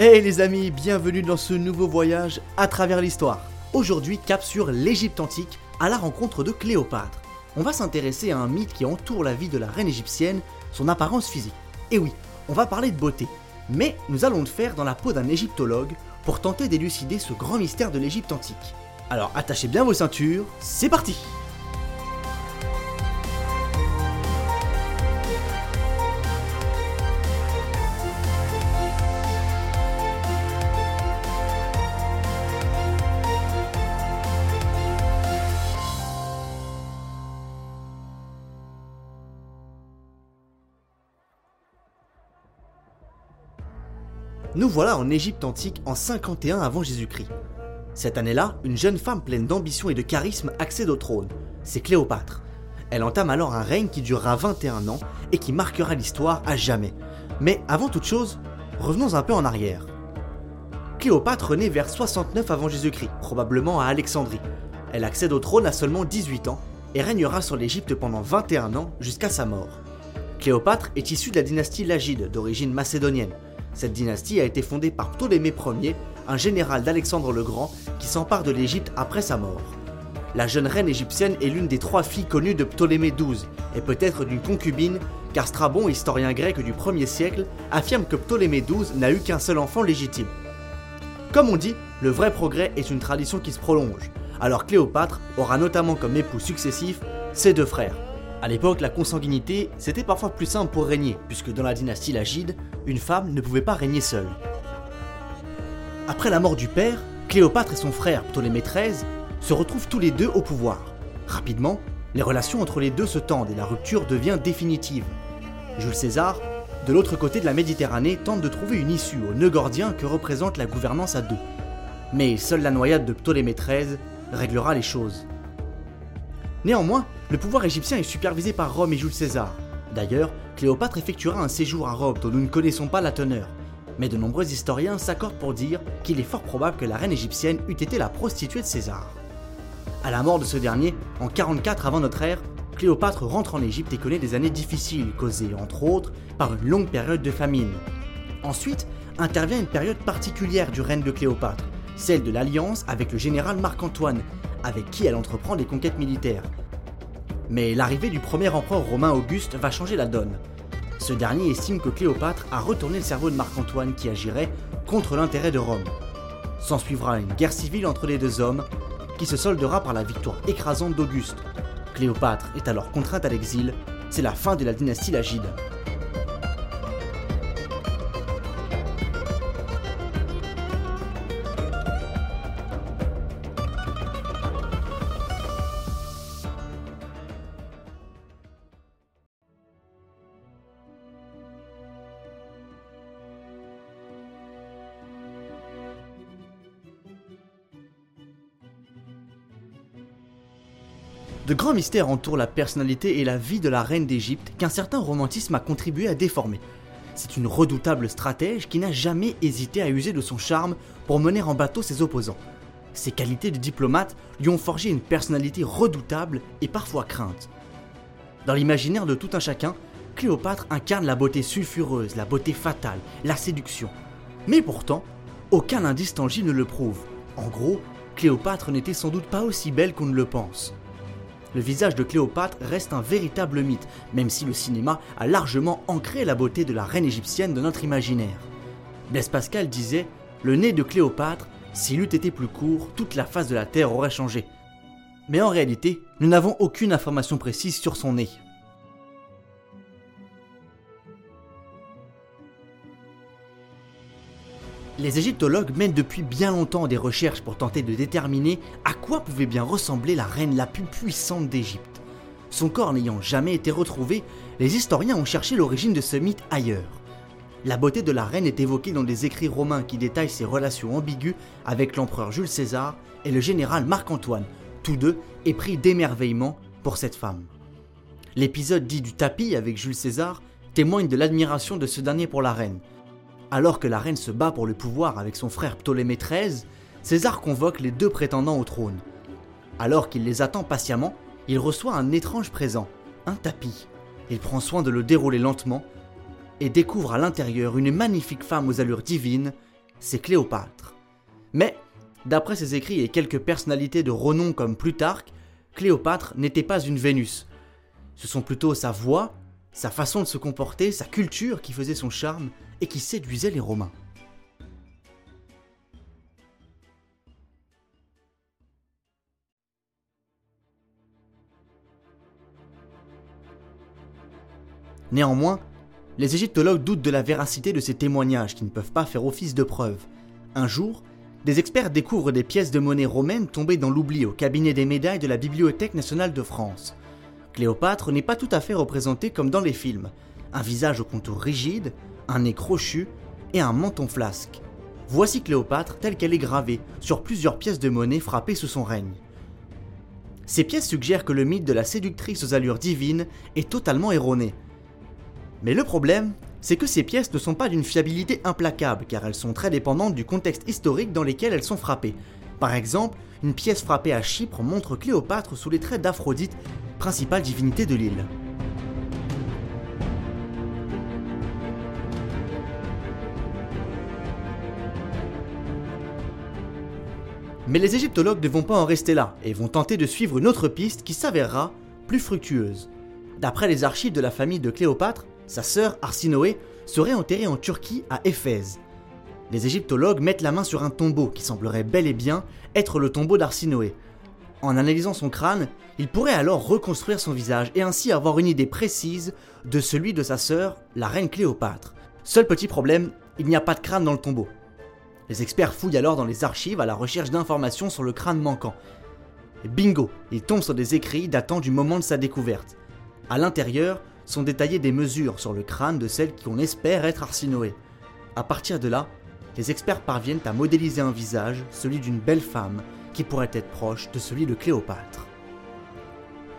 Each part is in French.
Hey les amis, bienvenue dans ce nouveau voyage à travers l'histoire. Aujourd'hui, cap sur l'Égypte antique à la rencontre de Cléopâtre. On va s'intéresser à un mythe qui entoure la vie de la reine égyptienne, son apparence physique. Et oui, on va parler de beauté. Mais nous allons le faire dans la peau d'un égyptologue pour tenter d'élucider ce grand mystère de l'Égypte antique. Alors attachez bien vos ceintures, c'est parti Nous voilà en Égypte antique en 51 avant Jésus-Christ. Cette année-là, une jeune femme pleine d'ambition et de charisme accède au trône. C'est Cléopâtre. Elle entame alors un règne qui durera 21 ans et qui marquera l'histoire à jamais. Mais avant toute chose, revenons un peu en arrière. Cléopâtre naît vers 69 avant Jésus-Christ, probablement à Alexandrie. Elle accède au trône à seulement 18 ans et régnera sur l'Égypte pendant 21 ans jusqu'à sa mort. Cléopâtre est issue de la dynastie Lagide d'origine macédonienne. Cette dynastie a été fondée par Ptolémée Ier, un général d'Alexandre le Grand qui s'empare de l'Égypte après sa mort. La jeune reine égyptienne est l'une des trois filles connues de Ptolémée XII, et peut-être d'une concubine, car Strabon, historien grec du 1er siècle, affirme que Ptolémée XII n'a eu qu'un seul enfant légitime. Comme on dit, le vrai progrès est une tradition qui se prolonge, alors Cléopâtre aura notamment comme époux successifs ses deux frères. À l'époque, la consanguinité, c'était parfois plus simple pour régner, puisque dans la dynastie Lagide, une femme ne pouvait pas régner seule. Après la mort du père, Cléopâtre et son frère Ptolémée XIII se retrouvent tous les deux au pouvoir. Rapidement, les relations entre les deux se tendent et la rupture devient définitive. Jules César, de l'autre côté de la Méditerranée, tente de trouver une issue au nœud gordien que représente la gouvernance à deux. Mais seule la noyade de Ptolémée XIII réglera les choses. Néanmoins, le pouvoir égyptien est supervisé par Rome et Jules César. D'ailleurs, Cléopâtre effectuera un séjour à Rome dont nous ne connaissons pas la teneur. Mais de nombreux historiens s'accordent pour dire qu'il est fort probable que la reine égyptienne eût été la prostituée de César. À la mort de ce dernier, en 44 avant notre ère, Cléopâtre rentre en Égypte et connaît des années difficiles, causées entre autres par une longue période de famine. Ensuite, intervient une période particulière du règne de Cléopâtre, celle de l'alliance avec le général Marc-Antoine, avec qui elle entreprend des conquêtes militaires. Mais l'arrivée du premier empereur romain Auguste va changer la donne. Ce dernier estime que Cléopâtre a retourné le cerveau de Marc-Antoine qui agirait contre l'intérêt de Rome. S'ensuivra une guerre civile entre les deux hommes, qui se soldera par la victoire écrasante d'Auguste. Cléopâtre est alors contrainte à l'exil, c'est la fin de la dynastie Lagide. De grands mystères entourent la personnalité et la vie de la reine d'Égypte qu'un certain romantisme a contribué à déformer. C'est une redoutable stratège qui n'a jamais hésité à user de son charme pour mener en bateau ses opposants. Ses qualités de diplomate lui ont forgé une personnalité redoutable et parfois crainte. Dans l'imaginaire de tout un chacun, Cléopâtre incarne la beauté sulfureuse, la beauté fatale, la séduction. Mais pourtant, aucun indice tangible ne le prouve. En gros, Cléopâtre n'était sans doute pas aussi belle qu'on ne le pense le visage de Cléopâtre reste un véritable mythe, même si le cinéma a largement ancré la beauté de la reine égyptienne dans notre imaginaire. Blaise Pascal disait Le nez de Cléopâtre, s'il eût été plus court, toute la face de la Terre aurait changé. Mais en réalité, nous n'avons aucune information précise sur son nez. Les égyptologues mènent depuis bien longtemps des recherches pour tenter de déterminer à quoi pouvait bien ressembler la reine la plus puissante d'Égypte. Son corps n'ayant jamais été retrouvé, les historiens ont cherché l'origine de ce mythe ailleurs. La beauté de la reine est évoquée dans des écrits romains qui détaillent ses relations ambiguës avec l'empereur Jules César et le général Marc-Antoine, tous deux épris d'émerveillement pour cette femme. L'épisode dit du tapis avec Jules César témoigne de l'admiration de ce dernier pour la reine, alors que la reine se bat pour le pouvoir avec son frère Ptolémée XIII, César convoque les deux prétendants au trône. Alors qu'il les attend patiemment, il reçoit un étrange présent, un tapis. Il prend soin de le dérouler lentement et découvre à l'intérieur une magnifique femme aux allures divines c'est Cléopâtre. Mais, d'après ses écrits et quelques personnalités de renom comme Plutarque, Cléopâtre n'était pas une Vénus. Ce sont plutôt sa voix, sa façon de se comporter, sa culture qui faisait son charme et qui séduisait les Romains. Néanmoins, les égyptologues doutent de la véracité de ces témoignages qui ne peuvent pas faire office de preuve. Un jour, des experts découvrent des pièces de monnaie romaines tombées dans l'oubli au cabinet des médailles de la Bibliothèque nationale de France. Cléopâtre n'est pas tout à fait représentée comme dans les films. Un visage au contour rigide, un nez crochu et un menton flasque. Voici Cléopâtre telle qu'elle est gravée sur plusieurs pièces de monnaie frappées sous son règne. Ces pièces suggèrent que le mythe de la séductrice aux allures divines est totalement erroné, mais le problème, c'est que ces pièces ne sont pas d'une fiabilité implacable car elles sont très dépendantes du contexte historique dans lequel elles sont frappées. Par exemple, une pièce frappée à Chypre montre Cléopâtre sous les traits d'Aphrodite, principale divinité de l'île. Mais les égyptologues ne vont pas en rester là et vont tenter de suivre une autre piste qui s'avérera plus fructueuse. D'après les archives de la famille de Cléopâtre, sa sœur Arsinoé serait enterrée en Turquie à Éphèse. Les égyptologues mettent la main sur un tombeau qui semblerait bel et bien être le tombeau d'Arsinoé. En analysant son crâne, ils pourraient alors reconstruire son visage et ainsi avoir une idée précise de celui de sa sœur, la reine Cléopâtre. Seul petit problème, il n'y a pas de crâne dans le tombeau. Les experts fouillent alors dans les archives à la recherche d'informations sur le crâne manquant. Bingo, ils tombent sur des écrits datant du moment de sa découverte. À l'intérieur, sont détaillées des mesures sur le crâne de celle qu'on espère être Arsinoé. À partir de là, les experts parviennent à modéliser un visage, celui d'une belle femme, qui pourrait être proche de celui de Cléopâtre.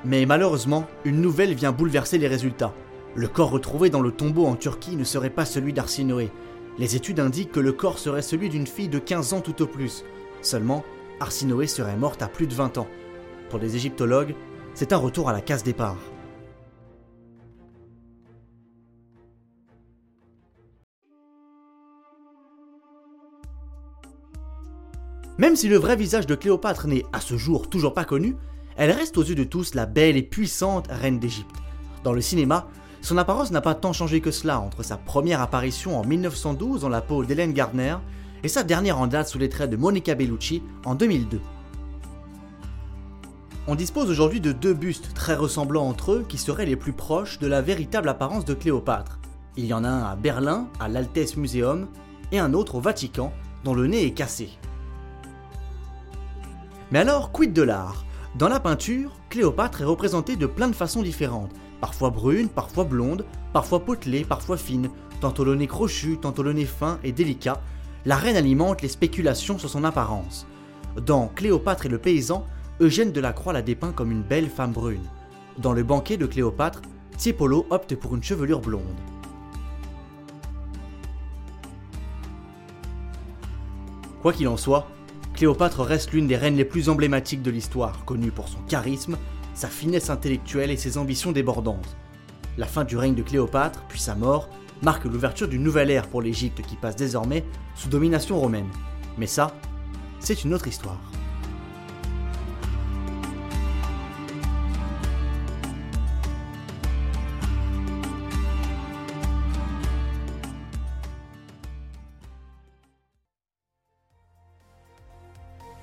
Mais malheureusement, une nouvelle vient bouleverser les résultats. Le corps retrouvé dans le tombeau en Turquie ne serait pas celui d'Arsinoé. Les études indiquent que le corps serait celui d'une fille de 15 ans tout au plus. Seulement, Arsinoé serait morte à plus de 20 ans. Pour les égyptologues, c'est un retour à la case départ. Même si le vrai visage de Cléopâtre n'est à ce jour toujours pas connu, elle reste aux yeux de tous la belle et puissante reine d'Égypte. Dans le cinéma, son apparence n'a pas tant changé que cela entre sa première apparition en 1912 dans la peau d'Hélène Gardner et sa dernière en date sous les traits de Monica Bellucci en 2002. On dispose aujourd'hui de deux bustes très ressemblants entre eux qui seraient les plus proches de la véritable apparence de Cléopâtre. Il y en a un à Berlin, à l'Altes Museum, et un autre au Vatican, dont le nez est cassé. Mais alors, quid de l'art? Dans la peinture, Cléopâtre est représentée de plein de façons différentes, parfois brune, parfois blonde, parfois potelée, parfois fine, tantôt le nez crochu, tantôt le nez fin et délicat. La reine alimente les spéculations sur son apparence. Dans Cléopâtre et le paysan, Eugène Delacroix la dépeint comme une belle femme brune. Dans le banquet de Cléopâtre, Tiepolo opte pour une chevelure blonde. Quoi qu'il en soit, Cléopâtre reste l'une des reines les plus emblématiques de l'histoire, connue pour son charisme, sa finesse intellectuelle et ses ambitions débordantes. La fin du règne de Cléopâtre, puis sa mort, marque l'ouverture d'une nouvelle ère pour l'Égypte qui passe désormais sous domination romaine. Mais ça, c'est une autre histoire.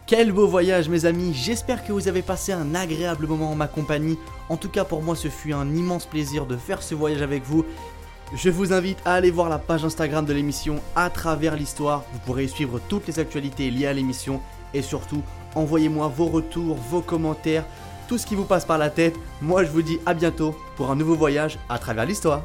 Quel beau voyage mes amis, j'espère que vous avez passé un agréable moment en ma compagnie. En tout cas pour moi ce fut un immense plaisir de faire ce voyage avec vous. Je vous invite à aller voir la page Instagram de l'émission à travers l'histoire. Vous pourrez suivre toutes les actualités liées à l'émission et surtout envoyez-moi vos retours, vos commentaires, tout ce qui vous passe par la tête. Moi je vous dis à bientôt pour un nouveau voyage à travers l'histoire.